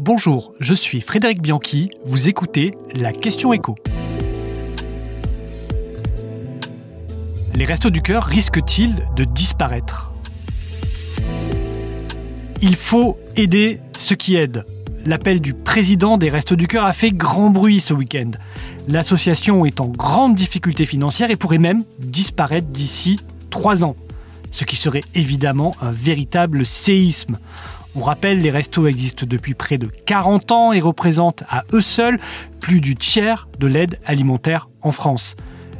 Bonjour, je suis Frédéric Bianchi, vous écoutez la question écho. Les restos du cœur risquent-ils de disparaître? Il faut aider ceux qui aident. L'appel du président des Restos du Cœur a fait grand bruit ce week-end. L'association est en grande difficulté financière et pourrait même disparaître d'ici trois ans, ce qui serait évidemment un véritable séisme. On rappelle, les restos existent depuis près de 40 ans et représentent à eux seuls plus du tiers de l'aide alimentaire en France.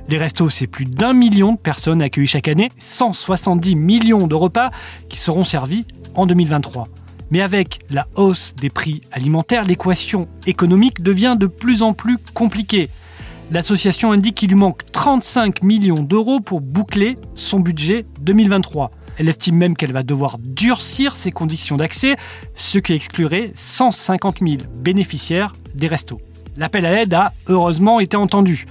Les restos, c'est plus d'un million de personnes accueillies chaque année, 170 millions de repas qui seront servis en 2023. Mais avec la hausse des prix alimentaires, l'équation économique devient de plus en plus compliquée. L'association indique qu'il lui manque 35 millions d'euros pour boucler son budget 2023. Elle estime même qu'elle va devoir durcir ses conditions d'accès, ce qui exclurait 150 000 bénéficiaires des restos. L'appel à l'aide a heureusement été entendu.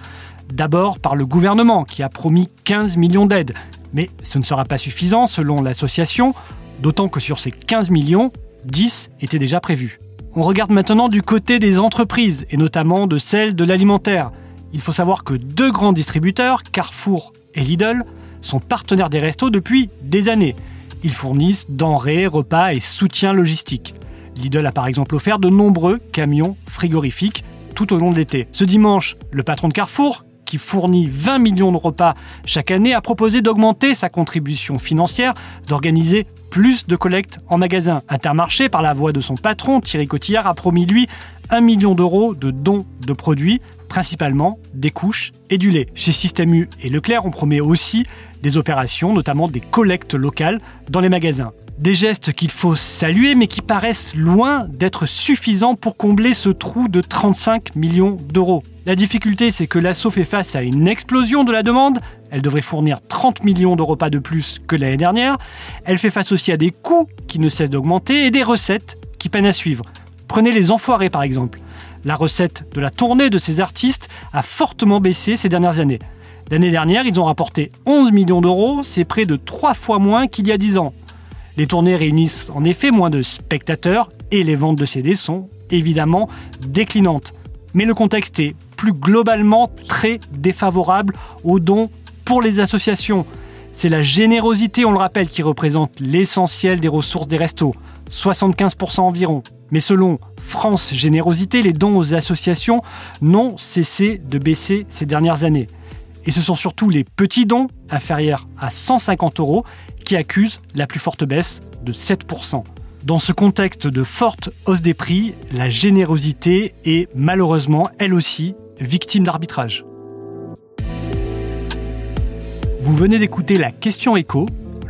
D'abord par le gouvernement qui a promis 15 millions d'aides. Mais ce ne sera pas suffisant selon l'association, d'autant que sur ces 15 millions, 10 étaient déjà prévus. On regarde maintenant du côté des entreprises, et notamment de celles de l'alimentaire. Il faut savoir que deux grands distributeurs, Carrefour et Lidl, sont partenaires des restos depuis des années. Ils fournissent denrées, repas et soutien logistique. Lidl a par exemple offert de nombreux camions frigorifiques tout au long de l'été. Ce dimanche, le patron de Carrefour, qui fournit 20 millions de repas chaque année, a proposé d'augmenter sa contribution financière, d'organiser plus de collectes en magasin. Intermarché, par la voix de son patron, Thierry Cotillard, a promis lui 1 million d'euros de dons de produits, principalement des couches et du lait. Chez Système U et Leclerc, on promet aussi des opérations, notamment des collectes locales dans les magasins. Des gestes qu'il faut saluer mais qui paraissent loin d'être suffisants pour combler ce trou de 35 millions d'euros. La difficulté, c'est que l'assaut fait face à une explosion de la demande. Elle devrait fournir 30 millions de repas de plus que l'année dernière. Elle fait face aussi à des coûts qui ne cessent d'augmenter et des recettes qui peinent à suivre. Prenez les enfoirés par exemple. La recette de la tournée de ces artistes a fortement baissé ces dernières années. L'année dernière, ils ont rapporté 11 millions d'euros, c'est près de trois fois moins qu'il y a 10 ans. Les tournées réunissent en effet moins de spectateurs et les ventes de CD sont évidemment déclinantes. Mais le contexte est plus globalement très défavorable aux dons pour les associations. C'est la générosité, on le rappelle, qui représente l'essentiel des ressources des restos, 75% environ. Mais selon France Générosité, les dons aux associations n'ont cessé de baisser ces dernières années. Et ce sont surtout les petits dons, inférieurs à 150 euros, qui accusent la plus forte baisse de 7%. Dans ce contexte de forte hausse des prix, la générosité est malheureusement, elle aussi, victime d'arbitrage. Vous venez d'écouter la question écho,